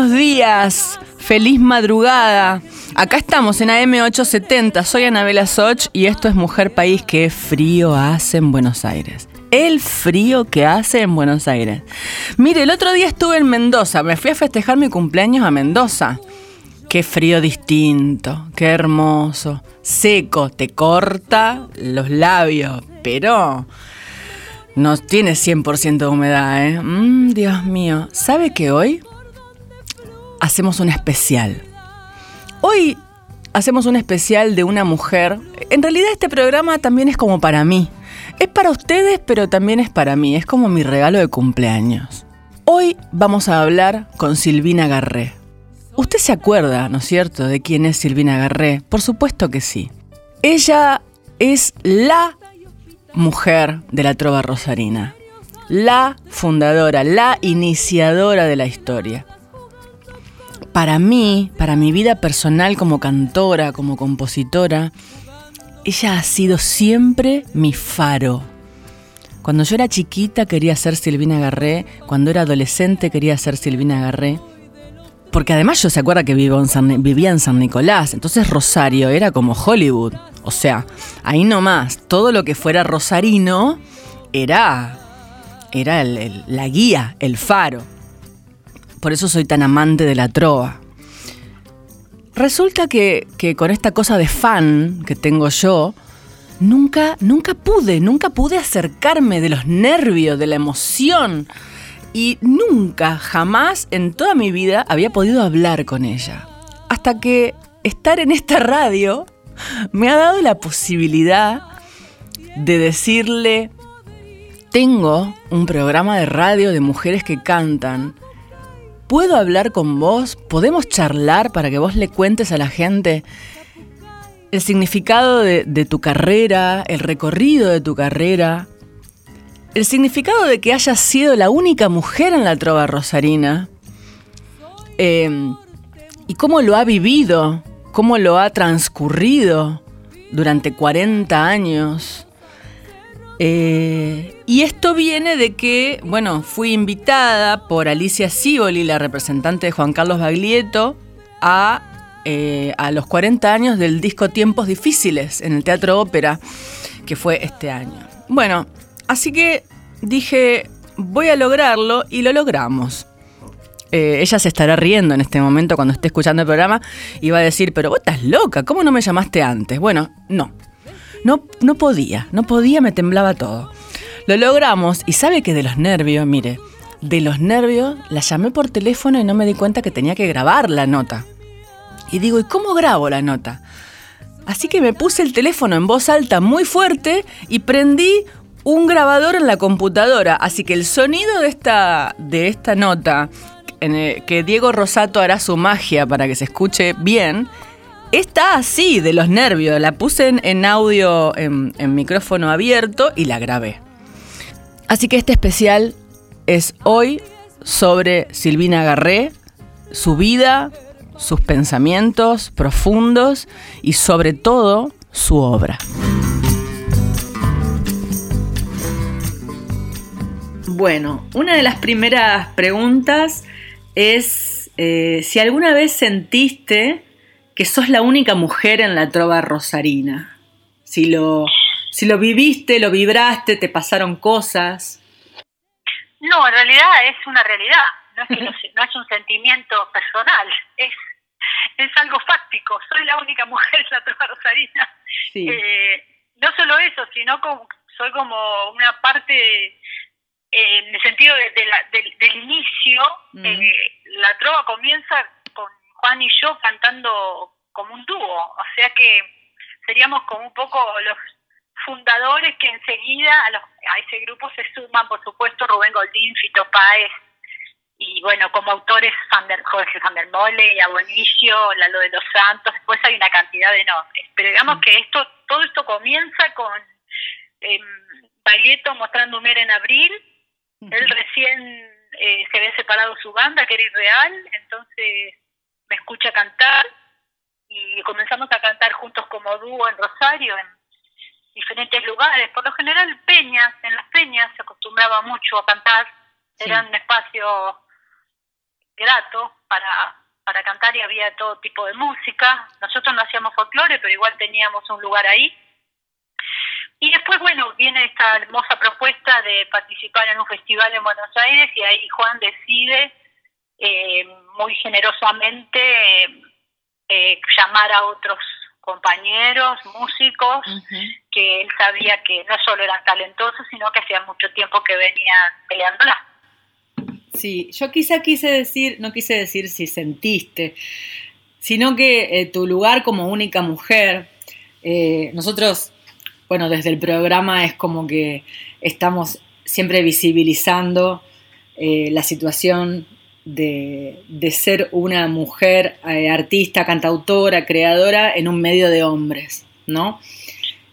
Buenos días, feliz madrugada. Acá estamos en AM870, soy Anabela Soch y esto es Mujer País. Qué frío hace en Buenos Aires. El frío que hace en Buenos Aires. Mire, el otro día estuve en Mendoza, me fui a festejar mi cumpleaños a Mendoza. Qué frío distinto, qué hermoso. Seco, te corta los labios, pero no tiene 100% de humedad, ¿eh? Mm, Dios mío. ¿Sabe que hoy hacemos un especial? Hoy hacemos un especial de una mujer. En realidad este programa también es como para mí. Es para ustedes, pero también es para mí. Es como mi regalo de cumpleaños. Hoy vamos a hablar con Silvina Garré. Usted se acuerda, ¿no es cierto?, de quién es Silvina Garré. Por supuesto que sí. Ella es la mujer de la trova rosarina. La fundadora, la iniciadora de la historia. Para mí, para mi vida personal como cantora, como compositora, ella ha sido siempre mi faro. Cuando yo era chiquita quería ser Silvina Garré, cuando era adolescente quería ser Silvina Garré. Porque además yo se acuerda que vivía en San Nicolás, entonces Rosario era como Hollywood. O sea, ahí nomás, todo lo que fuera rosarino era, era la guía, el faro. Por eso soy tan amante de la trova. Resulta que, con esta cosa de fan que tengo yo, nunca, nunca pude, nunca pude acercarme de los nervios, de la emoción. Y nunca, jamás en toda mi vida había podido hablar con ella. Hasta que estar en esta radio me ha dado la posibilidad de decirle, tengo un programa de radio de mujeres que cantan. ¿Puedo hablar con vos? ¿Podemos charlar para que vos le cuentes a la gente el significado de, tu carrera, el recorrido de tu carrera, el significado de que hayas sido la única mujer en la trova rosarina eh, y cómo lo ha vivido, cómo lo ha transcurrido durante 40 años. Eh, y esto viene de que, bueno, fui invitada por Alicia Sivoli, la representante de Juan Carlos Baglietto, a, eh, a los 40 años del disco Tiempos Difíciles en el Teatro Ópera, que fue este año. Bueno, así que dije, voy a lograrlo y lo logramos. Eh, ella se estará riendo en este momento cuando esté escuchando el programa y va a decir, pero vos estás loca, ¿cómo no me llamaste antes? Bueno, no, no, no podía, no podía, me temblaba todo. Lo logramos y sabe que de los nervios, mire, de los nervios la llamé por teléfono y no me di cuenta que tenía que grabar la nota. Y digo, ¿y cómo grabo la nota? Así que me puse el teléfono en voz alta muy fuerte y prendí un grabador en la computadora. Así que el sonido de esta, de esta nota, en que Diego Rosato hará su magia para que se escuche bien, está así de los nervios. La puse en, audio, en, en micrófono abierto y la grabé. Así que este especial es hoy sobre Silvina Garré, su vida, sus pensamientos profundos y sobre todo su obra. Bueno, una de las primeras preguntas es eh, si alguna vez sentiste que sos la única mujer en la trova rosarina. Si lo, si lo viviste, lo vibraste, te pasaron cosas. No, en realidad es una realidad, no es, que no, no es un sentimiento personal, es, es algo fáctico, soy la única mujer en la trova rosarina. Sí. Eh, no solo eso, sino como, soy como una parte, eh, en el sentido de- de la- del, del inicio, Mm. eh, la trova comienza Juan y yo cantando como un dúo, o sea que seríamos como un poco los fundadores que enseguida a, los, a ese grupo se suman, por supuesto, Rubén Goldín, Fito Páez, y bueno, como autores Jorge Van der Mole, y Abonicio, Lalo de los Santos, después hay una cantidad de nombres. Pero digamos que esto todo esto comienza con eh, mostrando Humer en abril, él recién eh, se había separado su banda, que era Irreal, entonces me escucha cantar y comenzamos a cantar juntos como dúo en Rosario, en diferentes lugares, por lo general peñas, en las peñas se acostumbraba mucho a cantar, era un espacio grato para, para cantar y había todo tipo de música. Nosotros no hacíamos folclore, pero igual teníamos un lugar ahí. Y después, bueno, viene esta hermosa propuesta de participar en un festival en Buenos Aires y ahí Juan decide eh, muy generosamente eh, llamar a otros compañeros, músicos, que él sabía que no solo eran talentosos, sino que hacía mucho tiempo que venían peleándola. Sí, yo quizá quise decir, no quise decir si sentiste, sino que eh, tu lugar como única mujer, eh, nosotros, bueno, desde el programa es como que estamos siempre visibilizando eh, la situación de, de, ser una mujer artista, cantautora, creadora en un medio de hombres, ¿no?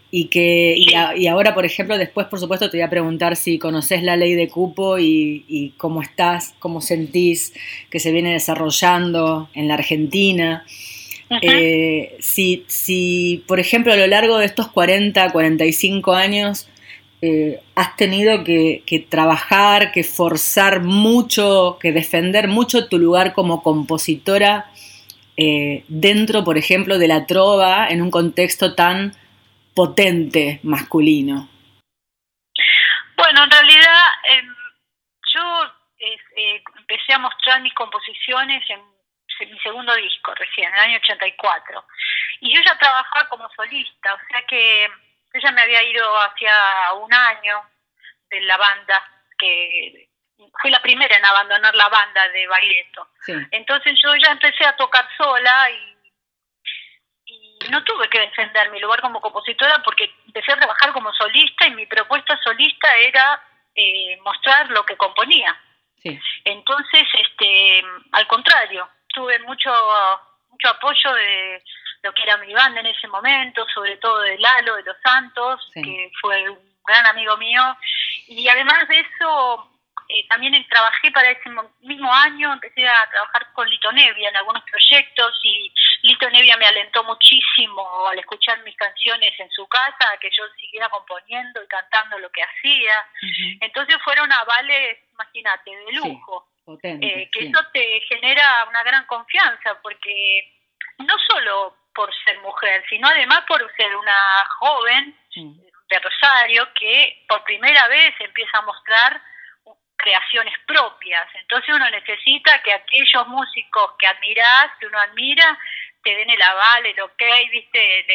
Y que y, ahora, por ejemplo, después, por supuesto, te voy a preguntar si conoces la ley de cupo y, cómo estás, cómo sentís que se viene desarrollando en la Argentina. Eh, si, si, por ejemplo, a lo largo de estos 40, 45 años eh, has tenido que, trabajar, que forzar mucho, que defender mucho tu lugar como compositora eh, dentro, por ejemplo, de la trova en un contexto tan potente masculino? Bueno, en realidad em, yo eh, empecé a mostrar mis composiciones en, mi segundo disco recién, en el año 84. Y yo ya trabajaba como solista, o sea que yo ya me había ido hacia un año de la banda, que fui la primera en abandonar la banda de Baileto. Entonces yo ya empecé a tocar sola y no tuve que defender mi lugar como compositora porque empecé a trabajar como solista y mi propuesta solista era eh, mostrar lo que componía. Entonces, este, al contrario, tuve mucho mucho apoyo de lo que era mi banda en ese momento, sobre todo de Lalo de los Santos, que fue un gran amigo mío, y además de eso eh, también trabajé para ese mismo año, empecé a trabajar con Lito Nevia en algunos proyectos y Lito Nevia me alentó muchísimo al escuchar mis canciones en su casa, a que yo siguiera componiendo y cantando lo que hacía. Entonces fueron avales, imagínate, de lujo. Eh, que eso te genera una gran confianza, porque no solo por ser mujer, sino además por ser una joven de Rosario que por primera vez empieza a mostrar creaciones propias. Entonces uno necesita que aquellos músicos que admirás, que uno admira, te den el aval, el ok, viste,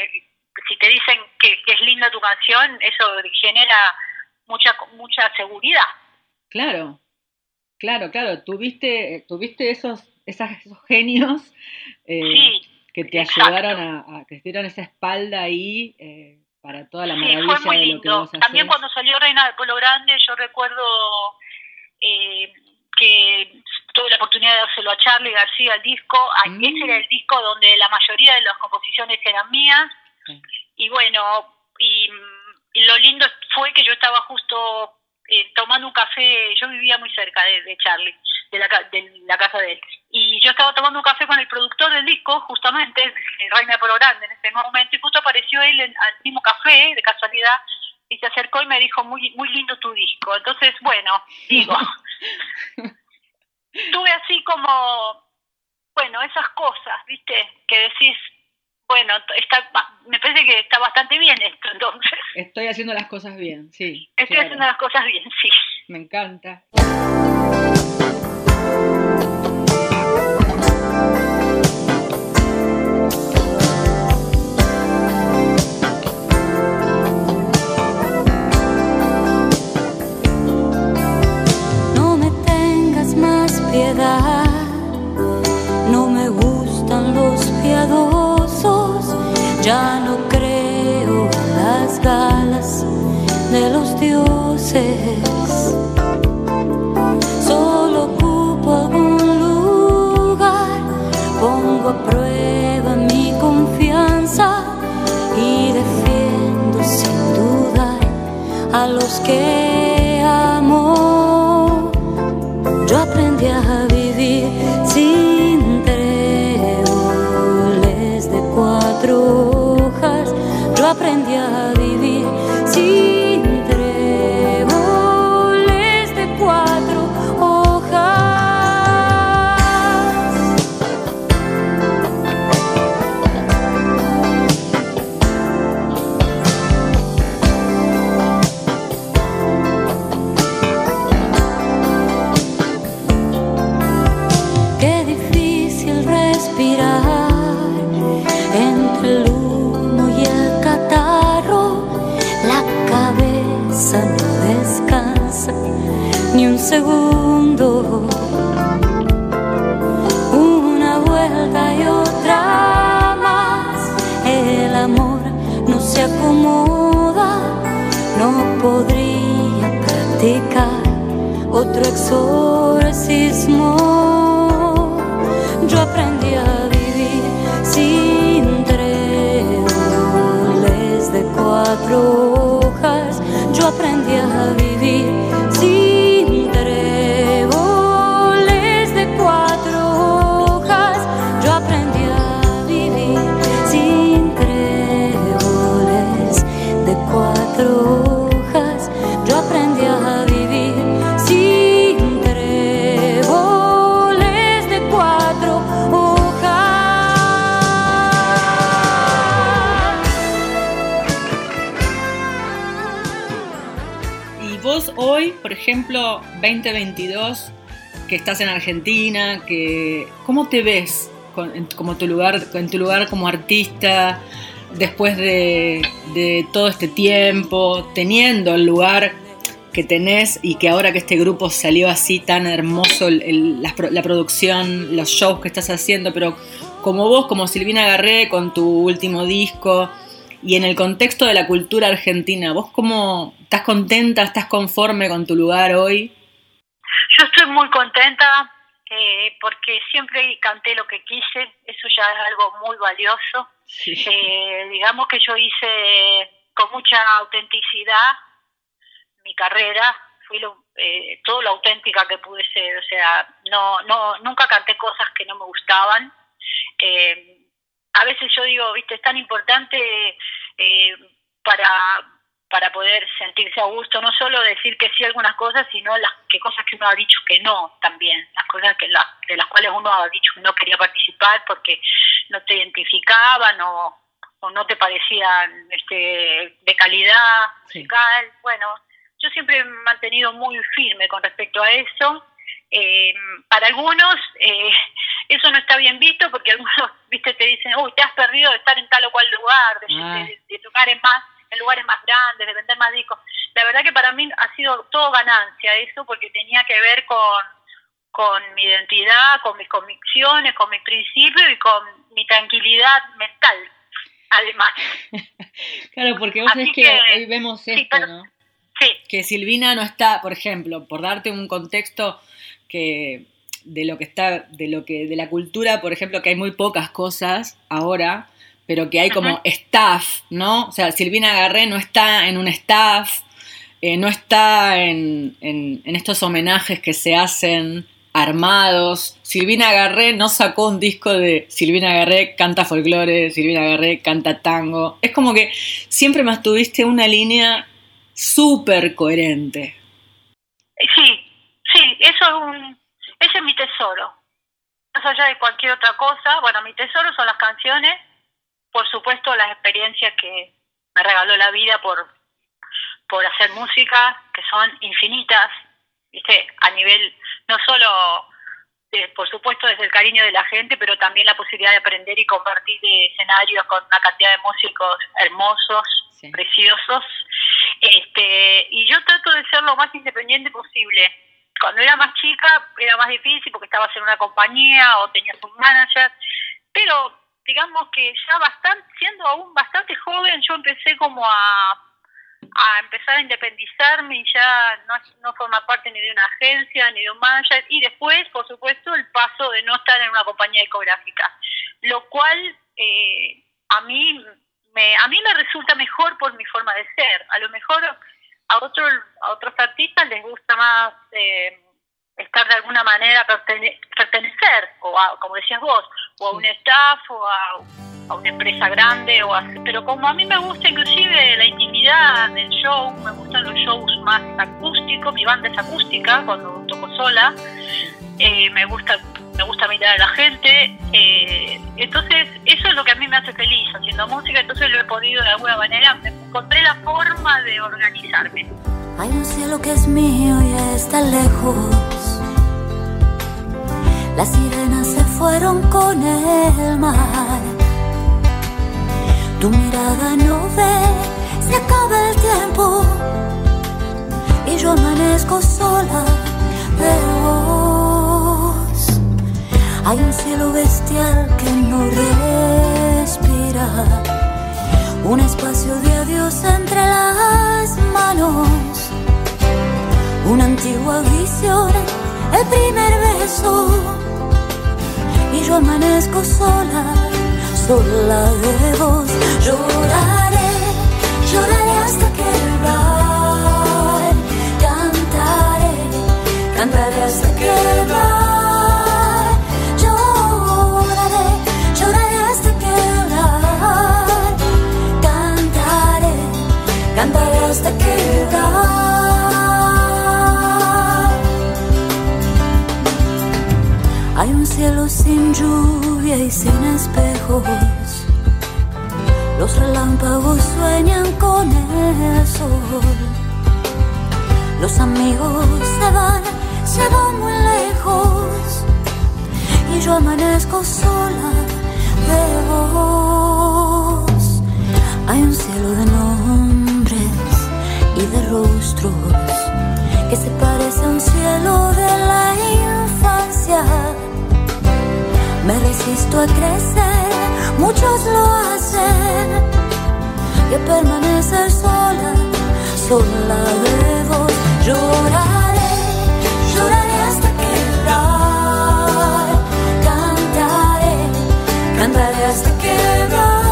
si te dicen que, es linda tu canción, eso genera mucha mucha seguridad. Claro, claro, claro. Tuviste, tuviste esos, esos genios eh, que te ayudaron a, que te dieron esa espalda ahí eh, para toda la maravilla de lo que vos También cuando salió Reina de Pueblo Grande, yo recuerdo eh, que tuve la oportunidad de dárselo a Charlie García el disco. Mm. Ese era el disco donde la mayoría de las composiciones eran mías. Y bueno, y, lo lindo fue que yo estaba justo eh, tomando un café, yo vivía muy cerca de, Charlie, de la, de la casa de él. Y yo estaba tomando un café con el productor del disco, justamente, Reina Polo Grande en ese momento, y justo apareció él al mismo café, de casualidad, y se acercó y me dijo, muy, muy lindo tu disco. Entonces, bueno, digo, tuve así como, bueno, esas cosas, ¿viste? Que decís, bueno, está, me parece que está bastante bien esto, entonces. Estoy haciendo las cosas bien, sí. Estoy haciendo las cosas bien, sí. Me encanta. Que estás en Argentina, que ¿cómo te ves en, como tu lugar, en tu lugar como artista después de, todo este tiempo, teniendo el lugar que tenés y que ahora que este grupo salió así tan hermoso, la producción, los shows que estás haciendo, pero como vos, como Silvina Garré, con tu último disco, y en el contexto de la cultura argentina, ¿vos cómo estás contenta, estás conforme con tu lugar hoy? Yo estoy muy contenta eh, porque siempre canté lo que quise, eso ya es algo muy valioso. Eh, digamos que yo hice con mucha autenticidad mi carrera, fui lo, eh, todo lo auténtica que pude ser, o sea, no, no, nunca canté cosas que no me gustaban. Eh, a veces yo digo, viste, es tan importante eh, para, para poder sentirse a gusto, no solo decir que sí a algunas cosas, sino las que cosas que uno ha dicho que no también, las cosas que la, de las cuales uno ha dicho que no quería participar porque no te identificaban o, o no te parecían este, de calidad Sí. musical. Bueno, yo siempre he mantenido muy firme con respecto a eso. Eh, para algunos eh, eso no está bien visto porque algunos viste te dicen uy te has perdido de estar en tal o cual lugar de, Ah. de- de tocar en más en lugares más grandes de vender más discos. La verdad que para mí ha sido todo ganancia eso porque tenía que ver con con mi identidad con mis convicciones con mis principios y con mi tranquilidad mental además. Claro, porque vos sabés que, que- hoy vemos sí, esto, pero- ¿no? sí. Que Silvina no está, por ejemplo, por darte un contexto que de lo que está, de lo que, de la cultura, por ejemplo, que hay muy pocas cosas ahora, pero que hay como Ajá. staff, ¿no? O sea, Silvina Garré no está en un staff, eh, no está en, en- en estos homenajes que se hacen armados. Silvina Garré no sacó un disco de Silvina Garré canta folclore, Silvina Garré canta tango. Es como que siempre mantuviste una línea súper coherente. Sí, sí, eso es un, ese es mi tesoro. Más allá de cualquier otra cosa, bueno, mi tesoro son las canciones, por supuesto las experiencias que me regaló la vida por, por hacer música, que son infinitas, ¿viste? A nivel, no solo, de- por supuesto, desde el cariño de la gente, pero también la posibilidad de aprender y compartir de escenarios con una cantidad de músicos hermosos, Sí. preciosos. Este, y yo trato de ser lo más independiente posible. Cuando era más chica era más difícil porque estabas en una compañía o tenías un manager, pero digamos que ya bastante, siendo aún bastante joven, yo empecé como a, a empezar a independizarme y ya no, no formar parte ni de una agencia ni de un manager y después, por supuesto, el paso de no estar en una compañía discográfica, lo cual eh, a mí me a mí me resulta mejor por mi forma de ser. A lo mejor a otros a otros artistas les gusta más eh, estar de alguna manera pertenecer o a, como decías vos o a un staff o a, una empresa grande o pero como a mí me gusta inclusive la intimidad del show me gustan los shows más acústicos mi banda es acústica cuando toco sola eh, me gusta me gusta mirar a la gente eh, entonces eso es lo que a mí me hace feliz haciendo música entonces lo he podido de alguna manera encontré la forma de organizarme. Hay un cielo que es mío y está lejos las sirenas se fueron con el mar. Tu mirada no ve se acaba el tiempo. Y yo amanezco sola de vos. Hay un cielo bestial que no respira. Un espacio de adiós entre las manos, una antigua visión, el primer beso, amanezco sola, sola de vos, lloraré, lloraré hasta quebrar, cantaré, cantaré hasta quebrar. Hay un cielo sin lluvia y sin espejos. Los relámpagos sueñan con el sol. Los amigos se van, se van muy lejos. Y yo amanezco sola de vos. Hay un cielo de nombres y de rostros que se parece a un cielo de la me resisto a crecer, muchos lo hacen. Y a permanecer sola, sola de vos, lloraré, lloraré hasta quebrar. Cantaré, cantaré hasta quebrar.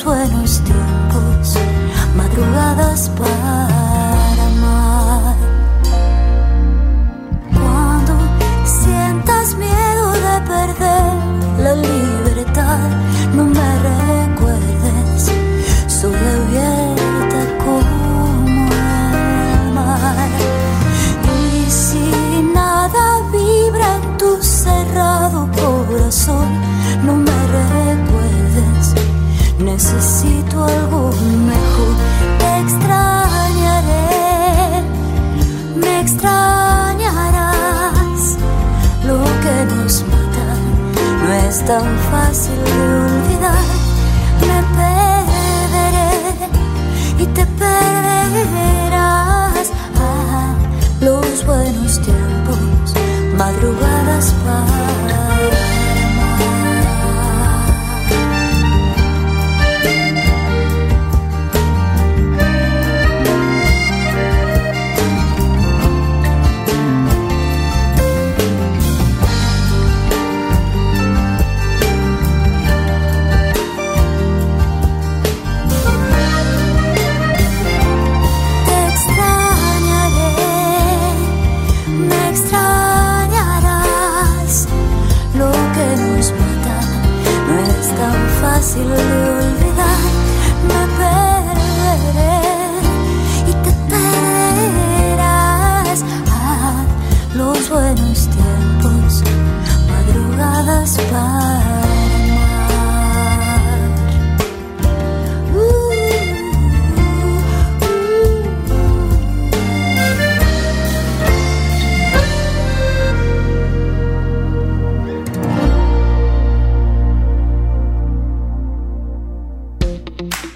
los buenos tiempos, madrugadas para amar. Cuando sientas miedo de perder la libertad, no me recuerdes, soy abierta como el mar. Y si nada vibra en tu cerrado corazón, algo mejor. Te extrañaré, me extrañarás. Lo que nos mata no es tan fácil de olvidar. Me perderé y te perderás. Los buenos tiempos, madrugadas para.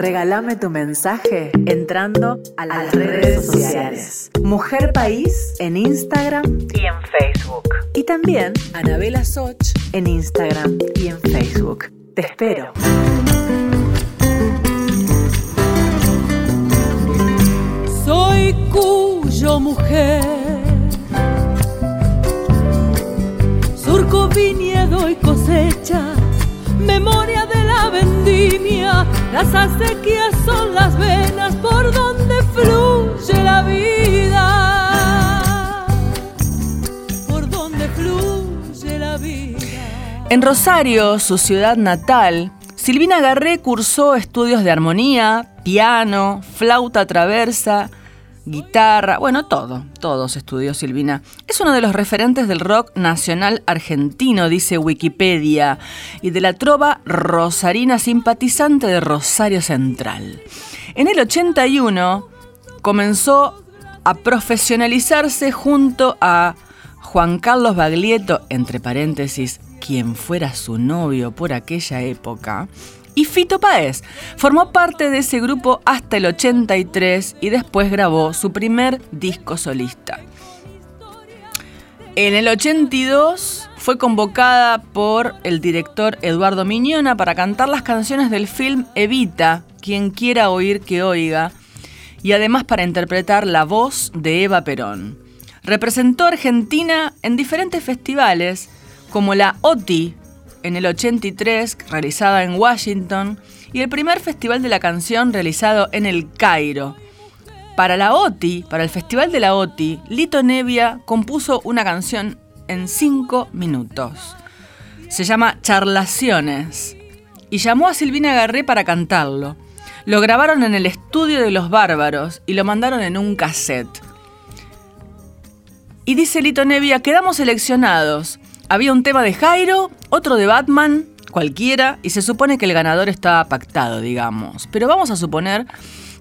regálame tu mensaje entrando a las, redes sociales. Mujer País en Instagram y en Facebook. Y también Anabela Soch en Instagram y en Facebook. Te espero. Soy Cuyo mujer. Surco viñedo y cosecha, memoria de la vendimia, las acequias son las venas por donde fluye la vida. Por donde fluye la vida. En Rosario, su ciudad natal, Silvina Garré cursó estudios de armonía, piano, flauta traversa, guitarra, bueno, todo, todos estudió Silvina. Es uno de los referentes del rock nacional argentino, dice Wikipedia, y de la trova rosarina simpatizante de Rosario Central. En el 81 comenzó a profesionalizarse junto a Juan Carlos Baglietto, entre paréntesis, quien fuera su novio por aquella época, y Fito Páez. Formó parte de ese grupo hasta el 83 y después grabó su primer disco solista. En el 82 fue convocada por el director Eduardo Miñona para cantar las canciones del film Evita, quien quiera oír que oiga, y además para interpretar la voz de Eva Perón. Representó a Argentina en diferentes festivales, como la OTI en el 83, realizada en Washington, y el primer Festival de la Canción realizado en el Cairo. Para la OTI, para el Festival de la OTI, Lito Nevia compuso una canción en cinco minutos. Se llama Charlaciones y llamó a Silvina Garré para cantarlo. Lo grabaron en el estudio de Los Bárbaros y lo mandaron en un cassette. Y dice Lito Nevia, quedamos seleccionados. Había un tema de Jairo, otro de Batman, cualquiera, y se supone que el ganador estaba pactado, digamos. Pero vamos a suponer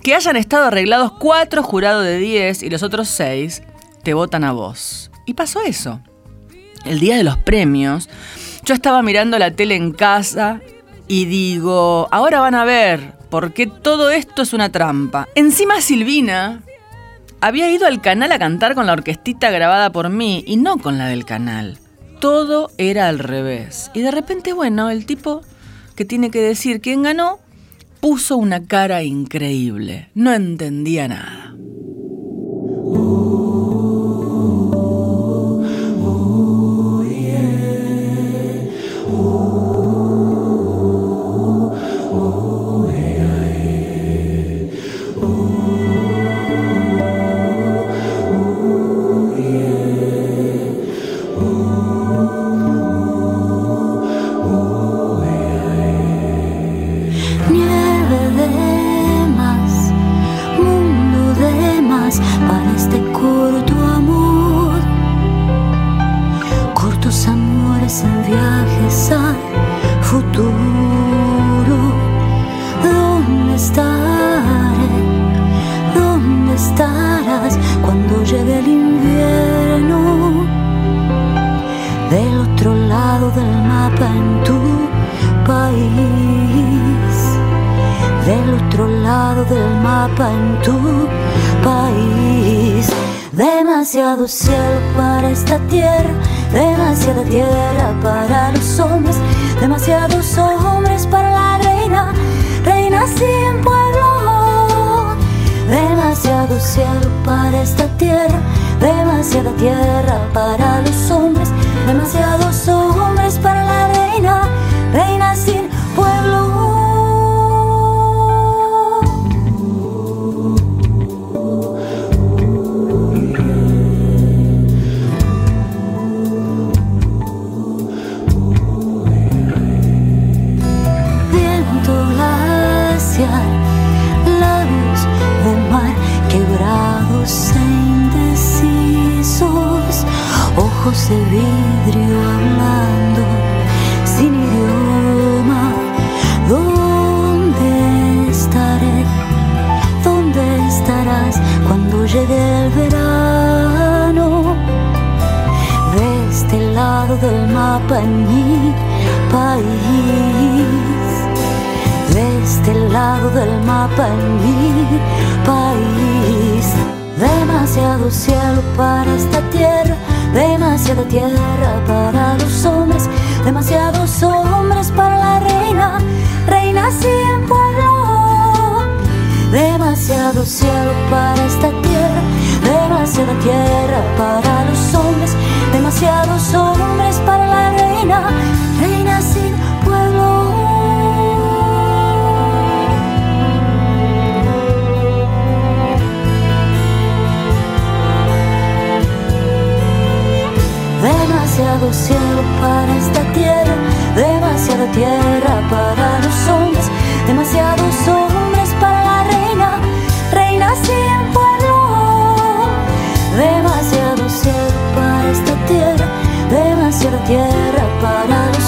que hayan estado arreglados cuatro jurados de 10 y los otros seis te votan a vos. Y pasó eso. El día de los premios, yo estaba mirando la tele en casa y digo, ahora van a ver por qué todo esto es una trampa. Encima Silvina había ido al canal a cantar con la orquestita grabada por mí y no con la del canal. Todo era al revés. Y de repente, bueno, el tipo que tiene que decir quién ganó, puso una cara increíble. No entendía nada. En mi país. De este lado del mapa en mi país. Demasiado cielo para esta tierra, demasiada tierra para los hombres, demasiados hombres para la reina, reina pueblo. Demasiado cielo para esta tierra, demasiada tierra para los hombres, demasiados hombres para la reina, reina sin pueblo. Demasiado cielo para esta tierra, demasiada tierra para los hombres, demasiados hombres reina sin pueblo. Demasiado cielo para esta tierra, demasiada tierra para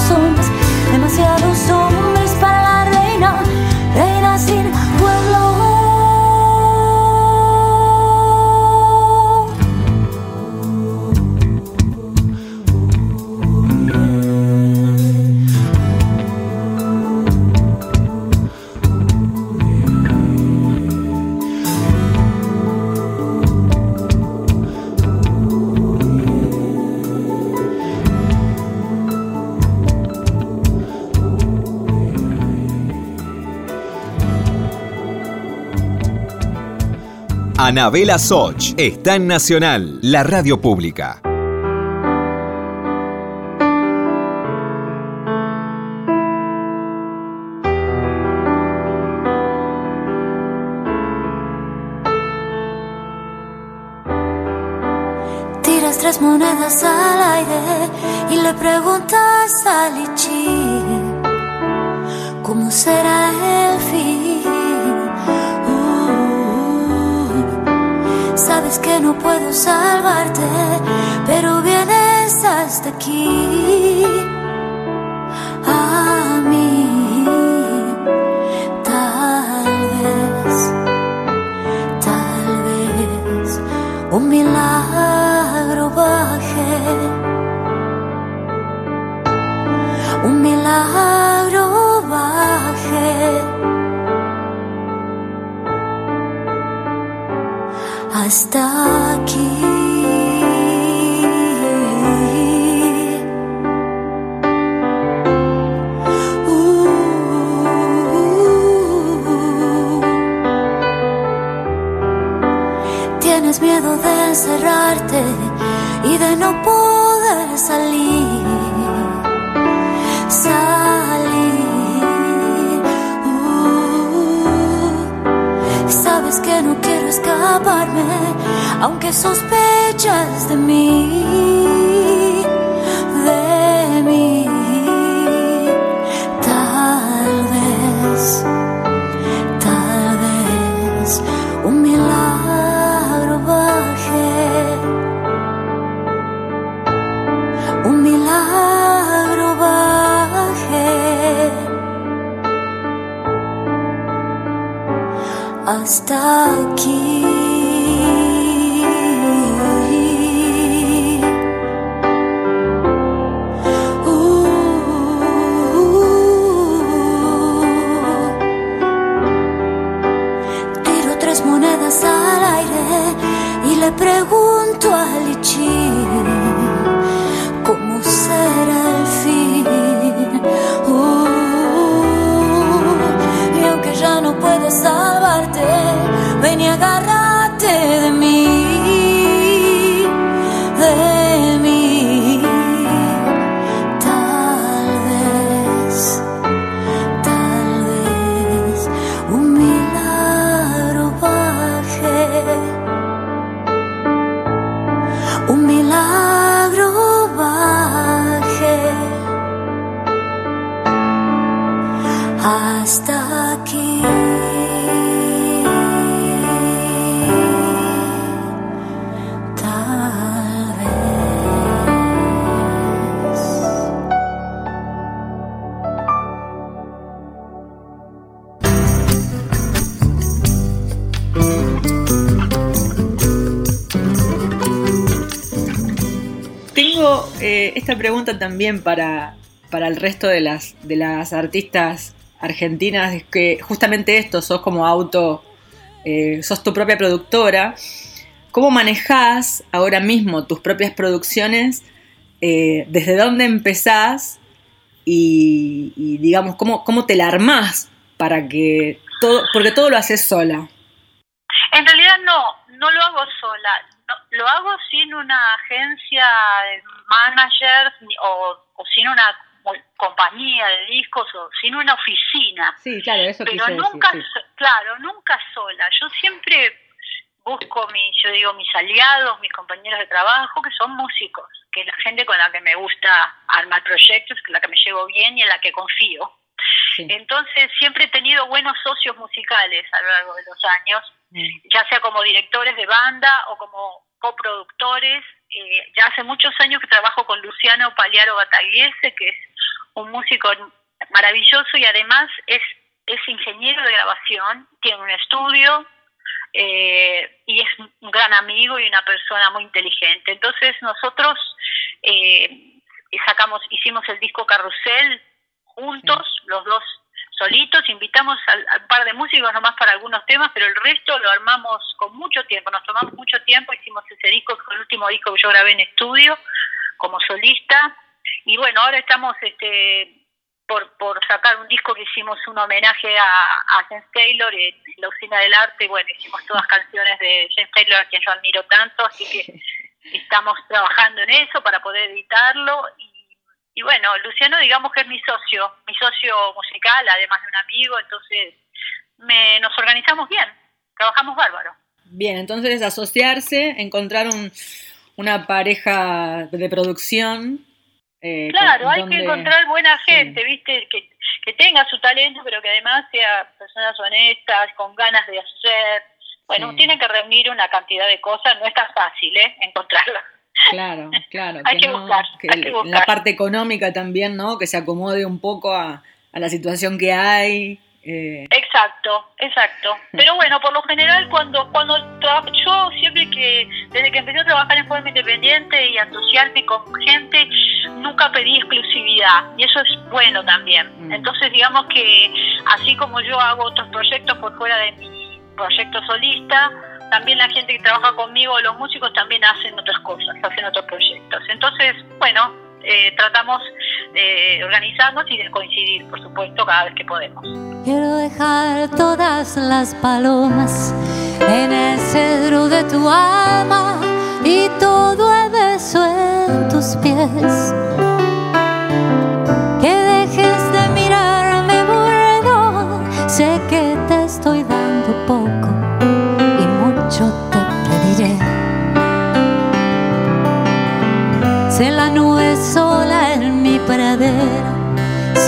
Anabela Soch está en Nacional, la radio pública. Tiras tres monedas al aire y le preguntas a Lichi cómo será el fin. Que no puedo salvarte, pero vienes hasta aquí. A mí, tal vez tal vez un milagro hasta aquí. Uh. Tienes miedo de encerrarte y de no poder salir. Salir. Uh. Sabes que no escaparme, aunque sospechas de mí. De mí. Tal vez. Tal vez un milagro hasta aquí. Pregunta también para, para el resto de las, de las artistas argentinas, es que justamente esto, sos como auto, eh, sos tu propia productora. ¿Cómo manejás ahora mismo tus propias producciones? Eh, ¿Desde dónde empezás? Y, digamos, ¿cómo, ¿cómo te la armás para que todo, porque todo lo haces sola? En realidad no, no lo hago sola. No, lo hago sin una agencia de managers o, o sin una compañía de discos o sin una oficina. Sí, claro, eso Pero nunca, so- claro, nunca sola. Yo siempre busco mi, yo digo, mis aliados, mis compañeros de trabajo, que son músicos, que es la gente con la que me gusta armar proyectos, con la que me llevo bien y en la que confío. Sí. Entonces siempre he tenido buenos socios musicales a lo largo de los años, Mm. ya sea como directores de banda o como coproductores. Eh, ya hace muchos años que trabajo con Luciano Paliaro Batagliese, que es un músico maravilloso y además es, es ingeniero de grabación, tiene un estudio eh, y es un gran amigo y una persona muy inteligente. Entonces nosotros eh, sacamos, hicimos el disco Carrusel juntos, los dos solitos, invitamos a, un par de músicos nomás para algunos temas, pero el resto lo armamos con mucho tiempo, nos tomamos mucho tiempo, hicimos ese disco, que fue el último disco que yo grabé en estudio como solista, y bueno, ahora estamos este por, por sacar un disco que hicimos un homenaje a, a James Taylor en la Usina del Arte, bueno, hicimos todas canciones de James Taylor a quien yo admiro tanto, así que estamos trabajando en eso para poder editarlo y y bueno, Luciano digamos que es mi socio, mi socio musical, además de un amigo, entonces me, nos organizamos bien, trabajamos bárbaro. Bien, entonces asociarse, encontrar un, una pareja de producción. eh, Claro, con- hay donde- que encontrar buena sí. gente, ¿viste? Que, que tenga su talento, pero que además sea personas honestas, con ganas de hacer. Bueno, Sí. tiene que reunir una cantidad de cosas, no es tan fácil, ¿eh? Encontrarlas. Claro, claro. Hay que no- buscar, que hay que buscar. La parte económica también, ¿no? Que se acomode un poco a, a la situación que hay. eh, Exacto, exacto. Pero bueno, por lo general cuando cuando yo siempre que desde que empecé a trabajar en forma independiente y asociarme con gente nunca pedí exclusividad y eso es bueno también. Mm. Entonces digamos que así como yo hago otros proyectos por fuera de mi proyecto solista, también la gente que trabaja conmigo, los músicos también hacen otras cosas, hacen otros proyectos. Entonces, bueno, eh, tratamos de organizarnos y de coincidir, por supuesto, cada vez que podemos. Quiero dejar todas las palomas en el cedro de tu alma y todo el beso en tus pies. Que dejes de mirarme burdo, sé que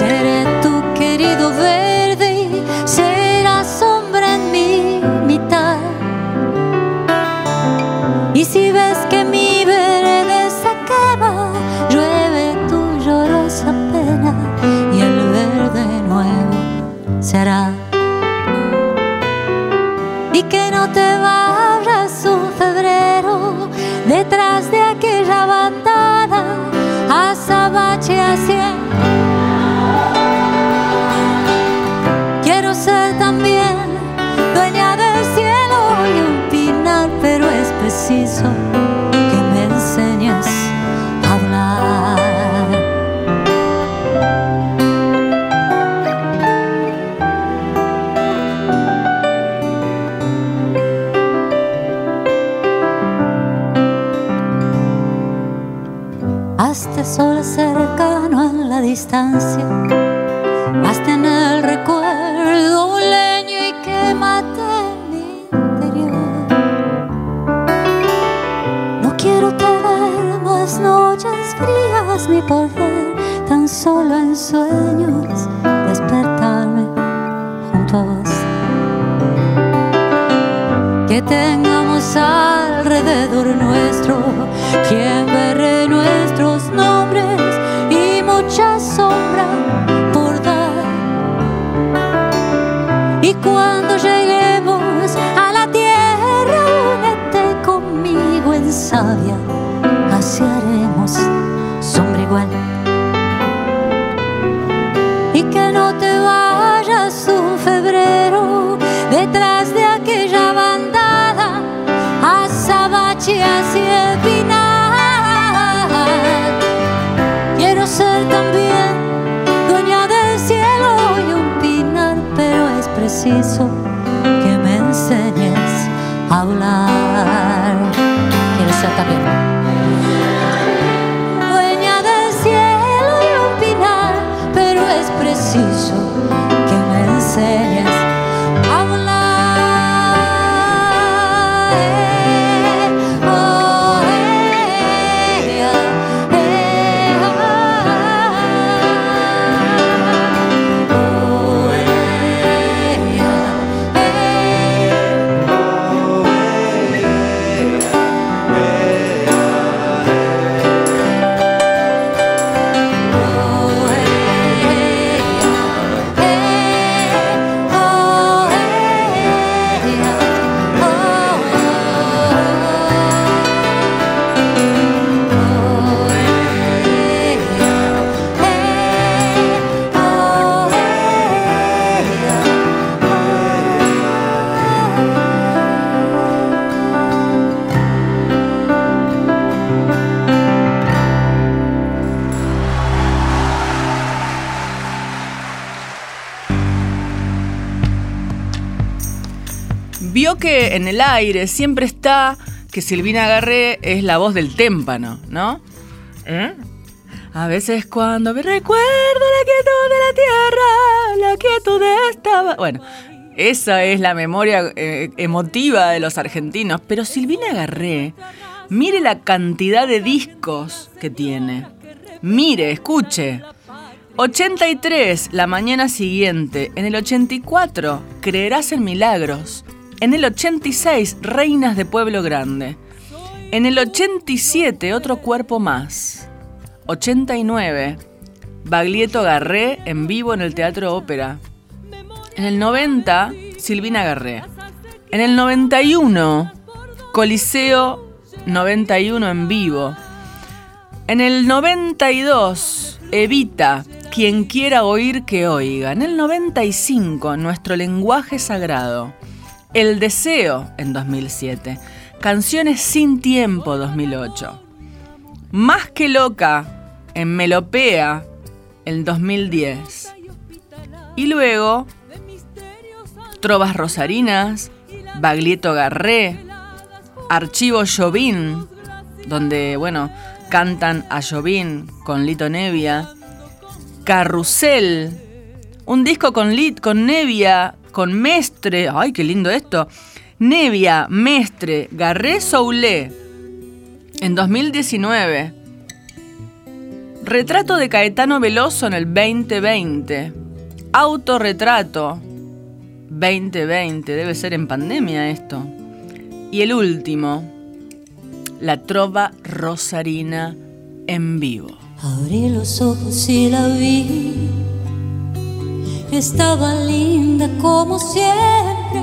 Seré tu querido verde, será sombra en mi mitad. Y si ves que mi verde se quema, llueve tu llorosa pena y el verde nuevo será. Y que no te vayas un febrero detrás de aquella banda distancia. Hasta en el recuerdo un leño y quémate mi interior. No quiero tener más noches frías ni poder tan solo en sueños despertarme junto a vos. Que tengamos alrededor nuestro cuando lleguemos a la tierra, únete conmigo en sabia, también aire siempre está que Silvina Garré es la voz del témpano, ¿no? ¿Eh? A veces cuando me recuerdo la quietud de la tierra, la quietud de esta... Bueno, esa es la memoria eh, emotiva de los argentinos. Pero Silvina Garré, mire la cantidad de discos que tiene. Mire, escuche. 83, la mañana siguiente. En el 84, Creerás en Milagros. En el 86, Reinas de Pueblo Grande. En el 87, Otro Cuerpo Más. 89, Baglietto Garré en vivo en el Teatro Ópera. En el 90, Silvina Garré. En el 91, Coliseo 91 en vivo. En el 92, Evita, quien quiera oír que oiga. En el 95, Nuestro lenguaje sagrado. El deseo en 2007. Canciones sin tiempo 2008. Más que loca en Melopea en 2010. Y luego Trovas Rosarinas, Baglietto Garré, Archivo Jovín, donde, bueno, cantan a Jovín con Lito Nevia, Carrusel, un disco con Lit, con Nevia, con Mestre, ay, qué lindo esto, Nevia, Mestre, Garré Soulé, en 2019. Retrato de Caetano Veloso en el 2020. Autorretrato 2020. Debe ser en pandemia esto. Y el último. La trova rosarina en vivo. Abrí los ojos y la vi. Estaba linda como siempre.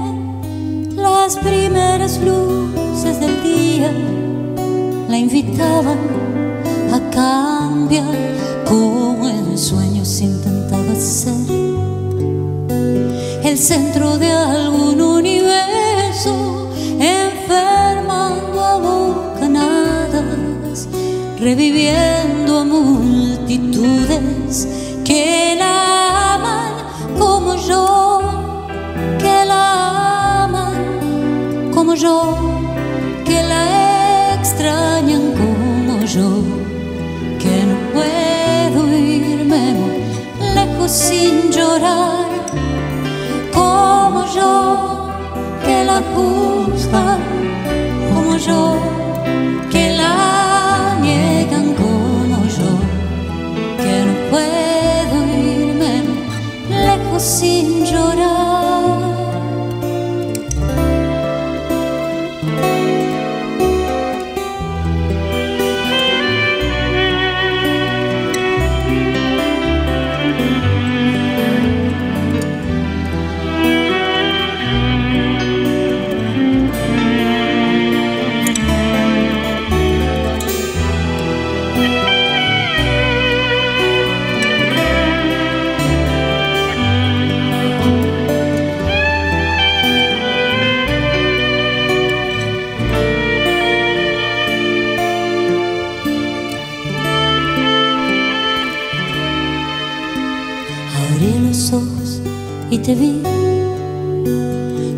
Las primeras luces del día la invitaban a cambiar como en sueños intentaba ser el centro de algún universo enfermando a bocanadas reviviendo a multitudes yo, que la extrañan como yo, que no puedo irme lejos sin llorar, como yo, que la buscan como yo.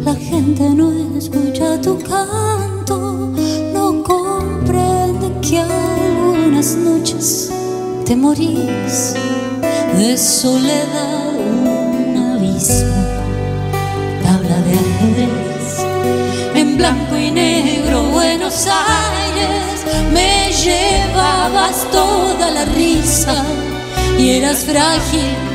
La gente no escucha tu canto, no comprende que algunas noches te morís. De soledad, un abismo, tabla de ajedrez, en blanco y negro, Buenos Aires, me llevabas toda la risa y eras frágil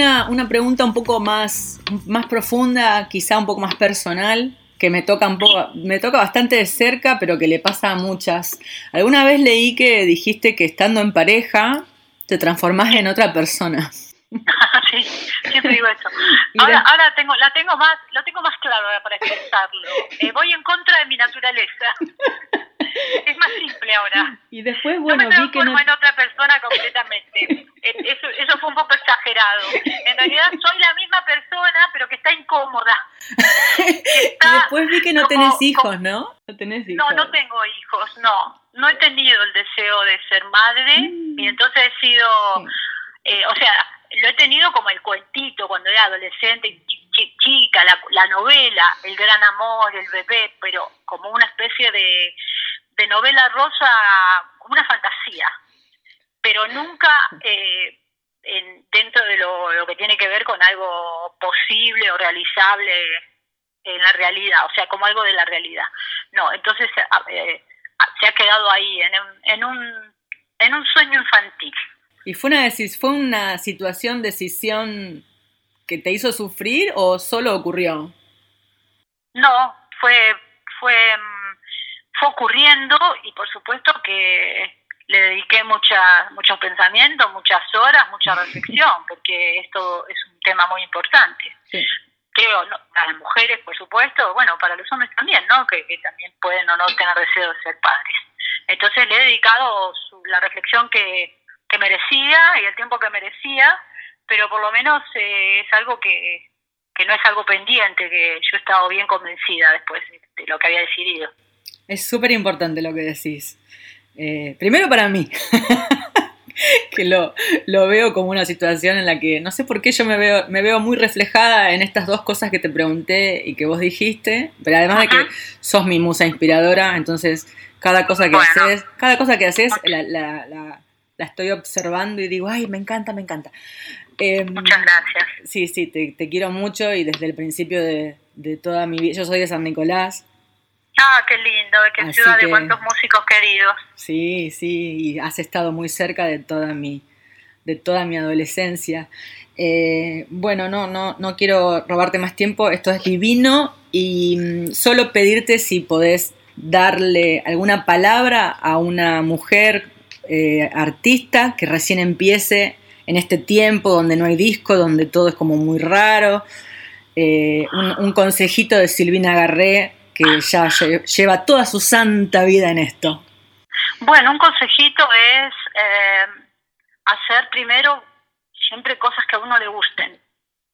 una, una, pregunta un poco más, más profunda, quizá un poco más personal, que me toca un poco, me toca bastante de cerca, pero que le pasa a muchas. Alguna vez leí que dijiste que estando en pareja te transformás en otra persona. sí, siempre digo eso. Ahora, ahora tengo, la tengo más, lo tengo más claro ahora para expresarlo. Eh, voy en contra de mi naturaleza. es más simple ahora. Y después, bueno, me vi que no... en otra persona completamente. Eso, eso fue un poco exagerado. En realidad soy la misma persona, pero que está incómoda. Que Y después vi que no como- tenés hijos, como- ¿no? No tenés hijos. No, no tengo hijos, no. No he tenido el deseo de ser madre Mm. y entonces he sido, Sí. eh, o sea, lo he tenido como el cuentito cuando era adolescente, chi- chica, la, la novela, el gran amor, el bebé, pero como una especie de, de novela rosa, una fantasía, pero nunca eh, en- dentro de lo, que tiene que ver con algo posible o realizable en la realidad, o sea, como algo de la realidad. No, entonces eh, se ha quedado ahí en en un, en un sueño infantil. ¿Y fue una, fue una situación, decisión que te hizo sufrir o solo ocurrió? No, fue, fue, mm, fue ocurriendo y por supuesto que le dediqué mucha, muchos pensamientos, muchas horas, mucha reflexión, porque esto es un tema muy importante. Sí. Creo, no, para las mujeres, por supuesto, bueno, para los hombres también, ¿no? Que, que también pueden o no tener deseo de ser padres. Entonces le he dedicado su- la reflexión que, que merecía y el tiempo que merecía, pero por lo menos eh, es algo que, que no es algo pendiente, que yo he estado bien convencida después de, lo que había decidido. Es súper importante lo que decís. Eh, primero para mí, que lo, lo veo como una situación en la que no sé por qué yo me veo, me veo muy reflejada en estas dos cosas que te pregunté y que vos dijiste, pero además de que sos mi musa inspiradora, entonces cada cosa que haces, cada cosa que haces la, la, la, la, estoy observando y digo, ay, me encanta, me encanta. Eh, Muchas gracias. Sí, sí, te, te, quiero mucho y desde el principio de, de toda mi vida, yo soy de San Nicolás, Ah, qué lindo, qué Así ciudad que, de cuántos músicos queridos. Sí, sí, y has estado muy cerca de toda mi, de toda mi adolescencia. Eh, bueno, no, no, no quiero robarte más tiempo, esto es divino y mm, solo pedirte si podés darle alguna palabra a una mujer eh, artista que recién empiece en este tiempo donde no hay disco, donde todo es como muy raro. Eh, un, un, consejito de Silvina Garré que ya lleva toda su santa vida en esto? Bueno, un consejito es eh, hacer primero siempre cosas que a uno le gusten,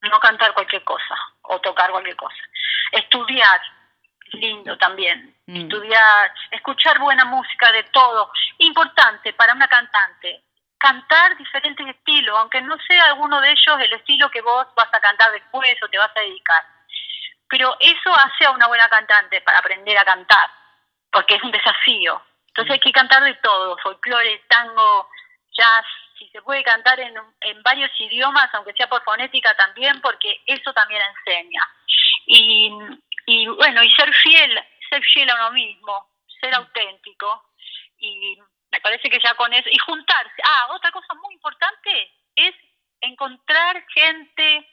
no cantar cualquier cosa o tocar cualquier cosa. Estudiar, lindo también. Mm. Estudiar, escuchar buena música de todo. Importante para una cantante, cantar diferentes estilos, aunque no sea alguno de ellos el estilo que vos vas a cantar después o te vas a dedicar pero eso hace a una buena cantante para aprender a cantar, porque es un desafío. Entonces hay que cantar de todo, folclore, tango, jazz, si se puede cantar en, varios idiomas, aunque sea por fonética también, porque eso también enseña. Y, y bueno, y ser fiel, ser fiel a uno mismo, ser auténtico. Me parece que ya con eso, y juntarse. Ah, otra cosa muy importante es encontrar gente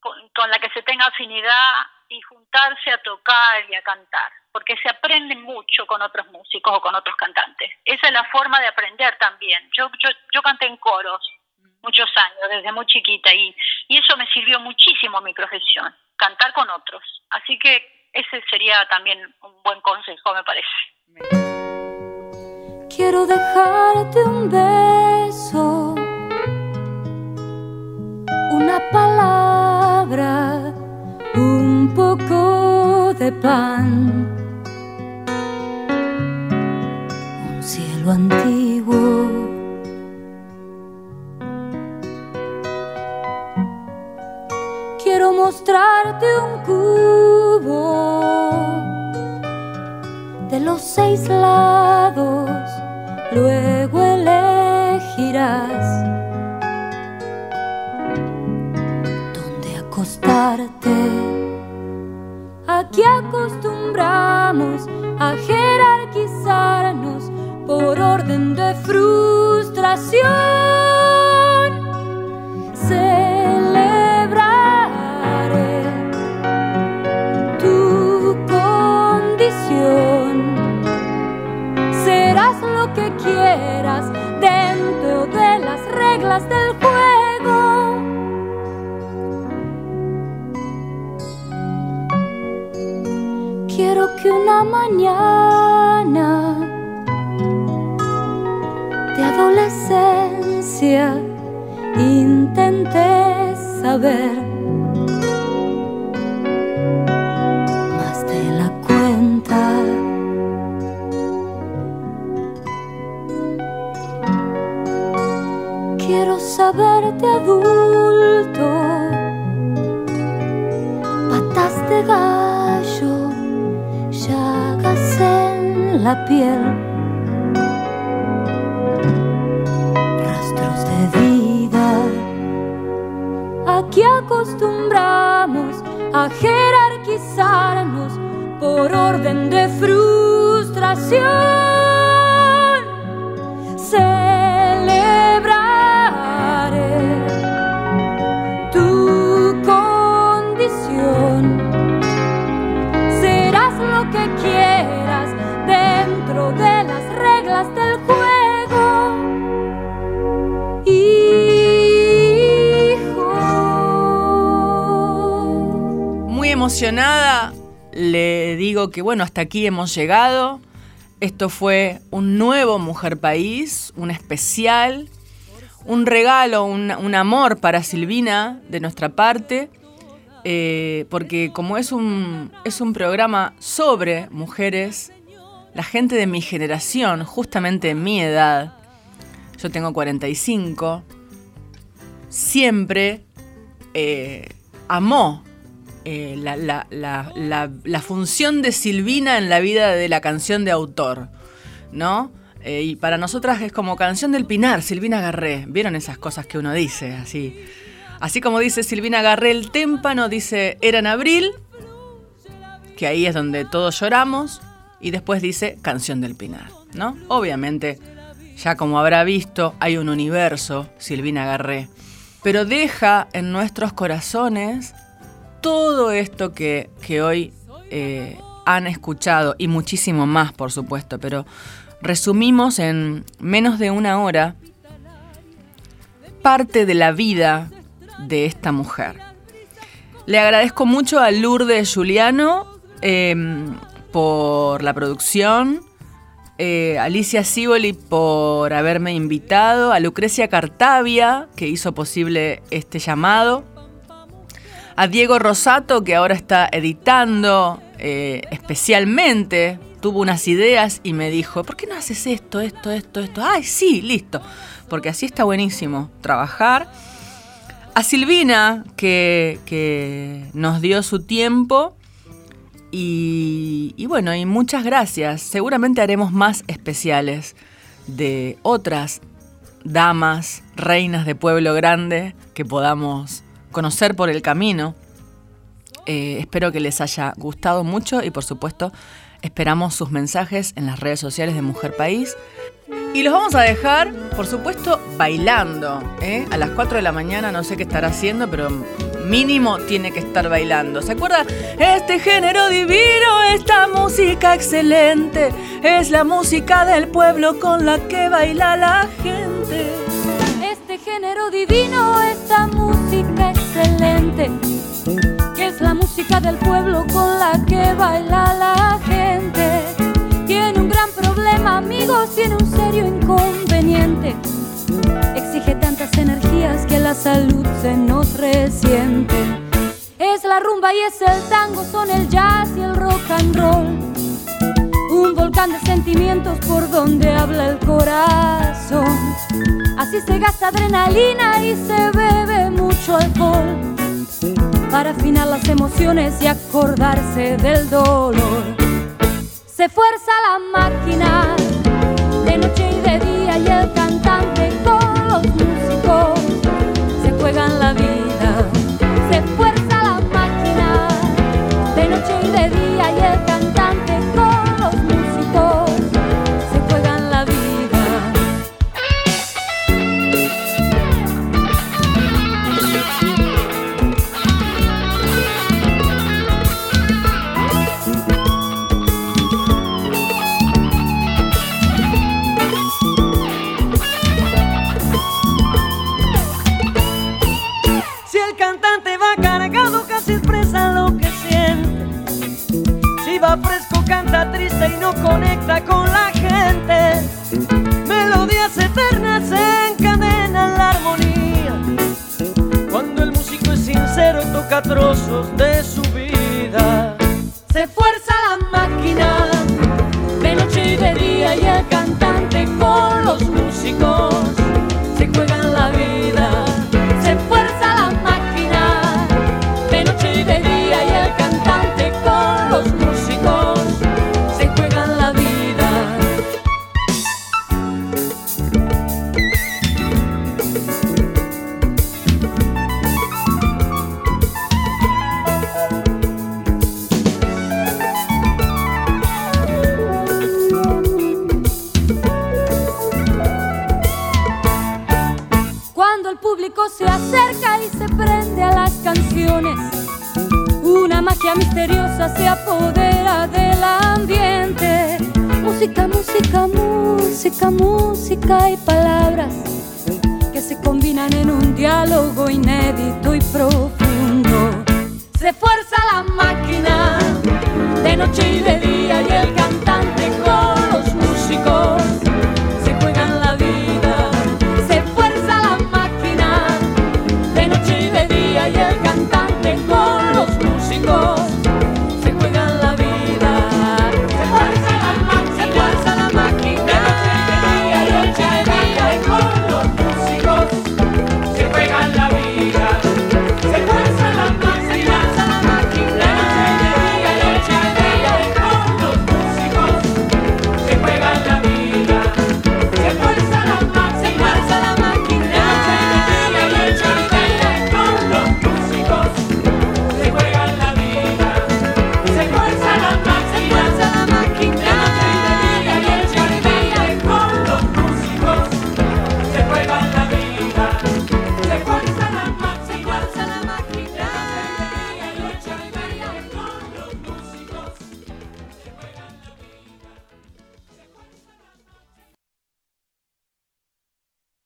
con, la que se tenga afinidad y juntarse a tocar y a cantar, porque se aprende mucho con otros músicos o con otros cantantes. Esa es la forma de aprender también. Yo, yo, yo canté en coros muchos años, desde muy chiquita, y, y eso me sirvió muchísimo a mi profesión, cantar con otros. Así que ese sería también un buen consejo, me parece. Quiero dejarte un beso, una palabra un poco de pan, un cielo antiguo. Quiero mostrarte un cubo de los seis lados, luego elegirás Aquí acostumbramos a jerarquizarnos por orden de frustración. Que quieras dentro de las reglas del que una mañana de adolescencia intenté saber Adulto, patas de gato la piel. Rastros de vida. Aquí acostumbramos a jerarquizarnos por orden de frustración. Emocionada, le digo que bueno, hasta aquí hemos llegado. Esto fue un nuevo Mujer País, un especial, un regalo, un, amor para Silvina de nuestra parte, eh, porque como es un, es un programa sobre mujeres, la gente de mi generación, justamente de mi edad, yo tengo 45, siempre eh, amó eh, la, función de Silvina en la vida de la canción de autor, ¿no? Eh, y para nosotras es como canción del Pinar, Silvina Garré. ¿Vieron esas cosas que uno dice así? Así como dice Silvina Garré el témpano, dice era en abril, que ahí es donde todos lloramos, y después dice canción del Pinar, ¿no? Obviamente, ya como habrá visto, hay un universo, Silvina Garré, pero deja en nuestros corazones todo esto que, que hoy eh, han escuchado y muchísimo más, por supuesto, pero resumimos en menos de una hora parte de la vida de esta mujer. Le agradezco mucho a Lourdes Juliano eh, por la producción, eh, Alicia Siboli por haberme invitado, a Lucrecia Cartavia, que hizo posible este llamado, a Diego Rosato, que ahora está editando eh, especialmente, tuvo unas ideas y me dijo, ¿por qué no haces esto, esto, esto, esto? Ay, sí, listo, porque así está buenísimo trabajar. A Silvina, que, que nos dio su tiempo. Y, y bueno, y muchas gracias. Seguramente haremos más especiales de otras damas, reinas de pueblo grande que podamos conocer por el camino. Eh, espero que les haya gustado mucho y por supuesto esperamos sus mensajes en las redes sociales de Mujer País. Y los vamos a dejar, por supuesto, bailando. ¿eh? A las 4 de la mañana no sé qué estará haciendo, pero mínimo tiene que estar bailando. ¿Se acuerdan? Este género divino, esta música excelente, es la música del pueblo con la que baila la gente. Este género divino, esta música excelente, que es la música del pueblo con la que baila la gente. Tiene un gran problema, amigos, tiene un serio inconveniente. Exige tantas energías que la salud se nos resiente. Es la rumba y es el tango, son el jazz y el rock and roll. Un volcán de sentimientos por donde habla el corazón. Así se gasta adrenalina y se bebe mucho alcohol para afinar las emociones y acordarse del dolor. Se fuerza la máquina de noche y de día y el conecta con la gente. Melodías eternas encadenan la armonía. Cuando el músico es sincero, toca trozos de su vida. Se fuerza la máquina de noche y de día y el cantante con los músicos misteriosa se apodera del ambiente. Música, música, música, música y palabras que se combinan en un diálogo inédito y profundo.